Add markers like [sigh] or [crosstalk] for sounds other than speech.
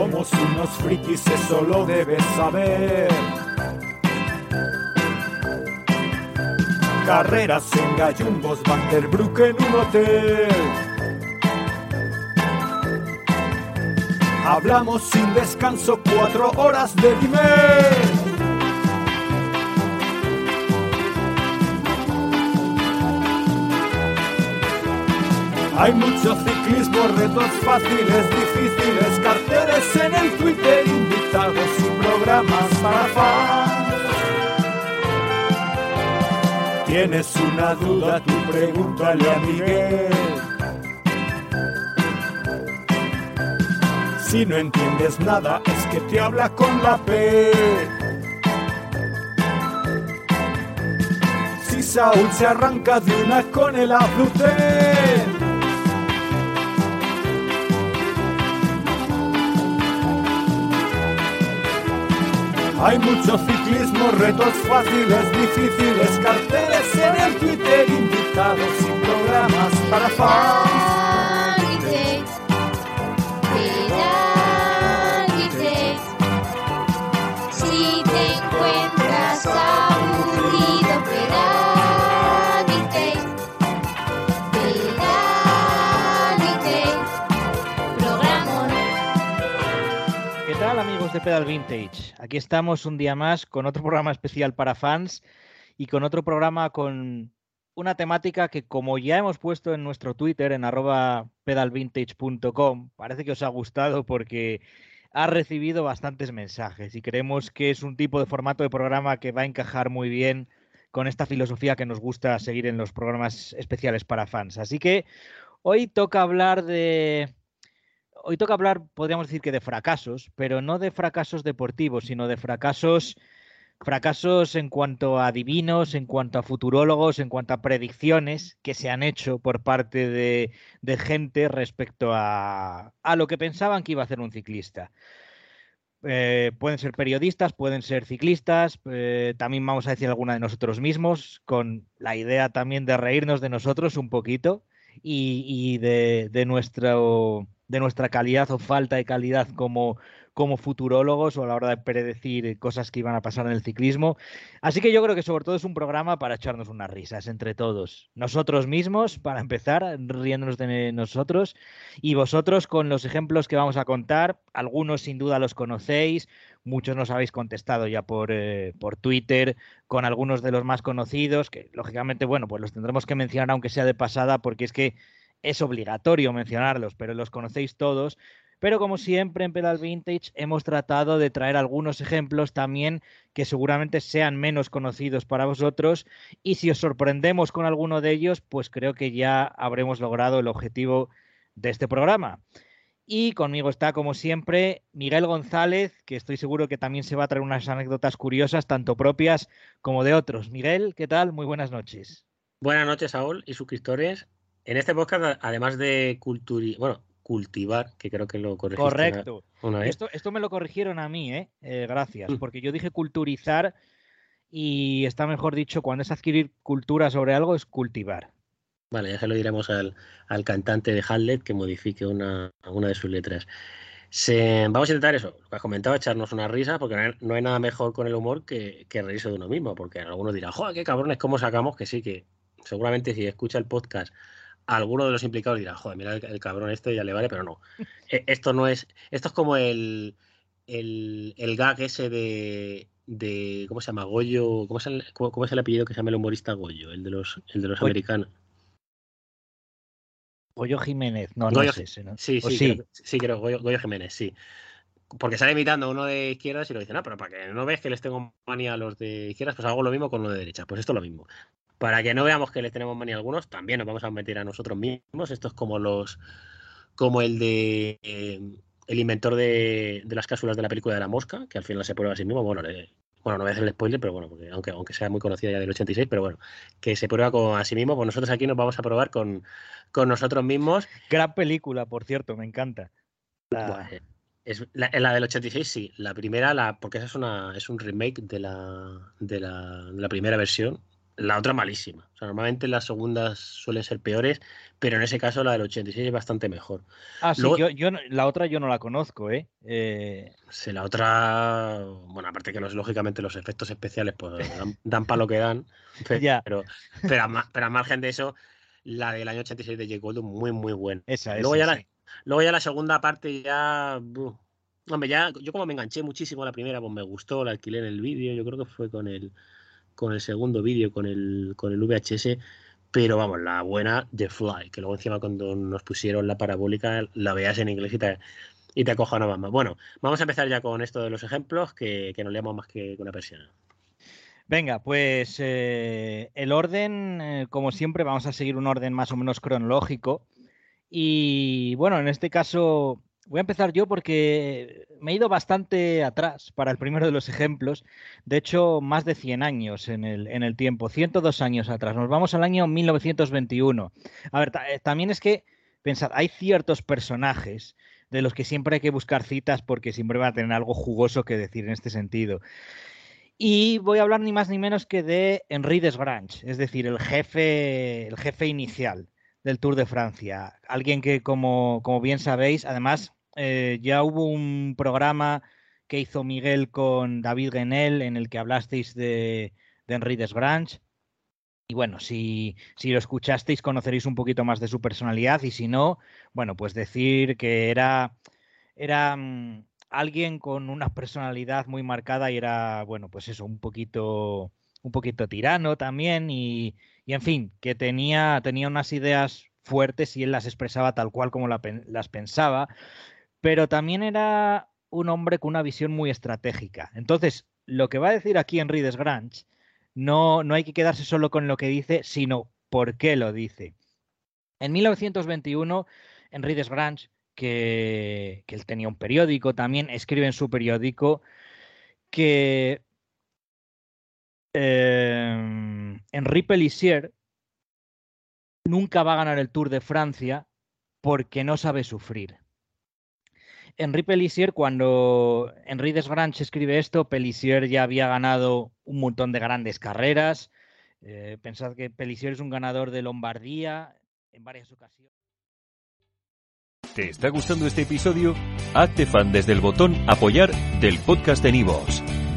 Somos unos frikis, eso lo debes saber. Carreras en gallumbos, Vanderbrook en un hotel. Hablamos sin descanso cuatro horas de nivel. Hay mucho ciclismo, retos fáciles, difíciles, carteles en el Twitter, invitados y programas para fans. Tienes una duda, tú pregúntale a Miguel. Si no entiendes nada, es que te habla con la P. Si Saúl se arranca de una con el aflute. Hay mucho ciclismo, retos fáciles, difíciles, carteles en el Twitter, invitados y programas para fans. Tal amigos de Pedal Vintage? Aquí estamos un día más con otro [laughs] programa especial para fans y con otro programa con una temática que como ya hemos puesto en nuestro Twitter en arroba pedalvintage.com, parece que os ha gustado porque ha recibido bastantes mensajes y creemos que es un tipo de formato de programa que va a encajar muy bien con esta filosofía que nos gusta seguir en los programas especiales para fans. Así que hoy toca hablar de hoy toca hablar, podríamos decir que de fracasos, pero no de fracasos deportivos, sino de fracasos, fracasos en cuanto a divinos, en cuanto a futurólogos, en cuanto a predicciones que se han hecho por parte de, gente respecto a, a lo que pensaban que iba a hacer un ciclista. Eh, pueden ser periodistas, pueden ser ciclistas, eh, también vamos a decir alguna de nosotros mismos, con la idea también de reírnos de nosotros un poquito y, y de, de nuestro de nuestra calidad o falta de calidad como, como futurólogos o a la hora de predecir cosas que iban a pasar en el ciclismo. Así que yo creo que sobre todo es un programa para echarnos unas risas entre todos. Nosotros mismos, para empezar, riéndonos de nosotros, y vosotros con los ejemplos que vamos a contar. Algunos sin duda los conocéis, muchos nos habéis contestado ya por, eh, por Twitter, con algunos de los más conocidos, que lógicamente, bueno, pues los tendremos que mencionar aunque sea de pasada, porque es que es obligatorio mencionarlos, pero los conocéis todos. Pero como siempre en Pedal Vintage hemos tratado de traer algunos ejemplos también que seguramente sean menos conocidos para vosotros y si os sorprendemos con alguno de ellos, pues creo que ya habremos logrado el objetivo de este programa. Y conmigo está, como siempre, Miguel González, que estoy seguro que también se va a traer unas anécdotas curiosas, tanto propias como de otros. Miguel, ¿qué tal? Muy buenas noches. Buenas noches, Saúl y suscriptores. En este podcast, además de culturi bueno, cultivar, que creo que lo corregiste Correcto. una, una vez. Esto, esto me lo corrigieron a mí, ¿eh? Eh, gracias, Mm. porque yo dije culturizar y está mejor dicho, cuando es adquirir cultura sobre algo, es cultivar. Vale, ya se lo diremos al, al cantante de Hamlet que modifique una, una de sus letras. Se- vamos a intentar eso, lo que has comentado, echarnos una risa, porque no hay, no hay nada mejor con el humor que, que reírse de uno mismo, porque algunos dirán, joder, qué cabrones, ¿cómo sacamos? Que sí, que seguramente si escucha el podcast, alguno de los implicados dirá, joder, mira el, el cabrón este ya le vale, pero no. E- Esto no es, esto es como el, el, el gag ese de, de, ¿cómo se llama? Goyo, ¿cómo es el, cómo, cómo es el apellido que se llama el humorista Goyo? El de los, el de los Goyo. americanos. Goyo Jiménez, no, no es ese, ¿no? Sí, ¿O sí, sí? creo, sí, creo, Goyo, Goyo Jiménez, sí. Porque sale imitando a uno de izquierdas y lo dice, no, pero para que no ves que les tengo manía a los de izquierdas, pues hago lo mismo con lo de derecha. Pues esto es lo mismo. Para que no veamos que les tenemos manía a algunos, también nos vamos a meter a nosotros mismos. Esto es como los como el de eh, el inventor de, de las cápsulas de la película de la mosca, que al final se prueba a sí mismo. Bueno, le- bueno, no voy a hacer el spoiler, pero bueno, porque aunque, aunque sea muy conocida ya del 86, pero bueno, que se prueba con a sí mismo, pues nosotros aquí nos vamos a probar con, con nosotros mismos. Gran película, por cierto, me encanta. La- eh, es, la, la del 86 sí, la primera, la, porque esa es, una, es un remake de la, de, la, de la primera versión. La otra malísima. O sea, normalmente las segundas suelen ser peores, pero en ese caso la del 86 es bastante mejor. Ah, sí, Luego- yo, yo no- la otra yo no la conozco, ¿eh? Eh, Sí, la otra, bueno, aparte que los, lógicamente los efectos especiales pues [laughs] dan, dan para lo que dan, pe- Ya. pero, pero, a, pero a margen de eso, la del año 86 de Jake Goldblum muy, muy buena. esa, Luego esa, ya la- sí. Luego ya la segunda parte ya... Hombre, ya yo como me enganché muchísimo a la primera, pues me gustó, la alquilé en el vídeo, yo creo que fue con el, con el segundo vídeo, con el, con el VHS, pero vamos, la buena, The Fly, que luego encima cuando nos pusieron la parabólica la veas en inglés y te, y te acojonabas más. Bueno, vamos a empezar ya con esto de los ejemplos, que, que nos leamos más que una persiana. Venga, pues eh, el orden, eh, como siempre, vamos a seguir un orden más o menos cronológico. Y bueno, en este caso voy a empezar yo porque me he ido bastante atrás para el primero de los ejemplos. De hecho, más de 100 años en el, en el tiempo, 102 años atrás. Nos vamos al año 1921. A ver, eh, también es que, pensad, hay ciertos personajes de los que siempre hay que buscar citas porque siempre van a tener algo jugoso que decir en este sentido. Y voy a hablar ni más ni menos que de Henri Desgrange, es decir, el jefe, el jefe inicial del Tour de Francia. Alguien que, como, como bien sabéis, además eh, ya hubo un programa que hizo Miguel con David Guenel en el que hablasteis de, de Henri Desgrange. Y bueno, si, si lo escuchasteis conoceréis un poquito más de su personalidad y si no, bueno, pues decir que era, era mm, alguien con una personalidad muy marcada y era, bueno, pues eso, un poquito, un poquito tirano también y, y en fin, que tenía, tenía unas ideas fuertes y él las expresaba tal cual como las pensaba, pero también era un hombre con una visión muy estratégica. Entonces, lo que va a decir aquí Henri Desgrange, no, no hay que quedarse solo con lo que dice, sino por qué lo dice. En 1921, Henri Desgrange, que, que él tenía un periódico también, escribe en su periódico que eh, Henri Pellissier nunca va a ganar el Tour de Francia porque no sabe sufrir. Henri Pellissier, cuando Henri Desgrange escribe esto, Pellissier ya había ganado un montón de grandes carreras. Eh, pensad que Pellissier es un ganador de Lombardía en varias ocasiones. ¿Te está gustando este episodio? Hazte fan desde el botón Apoyar del podcast de Nivos.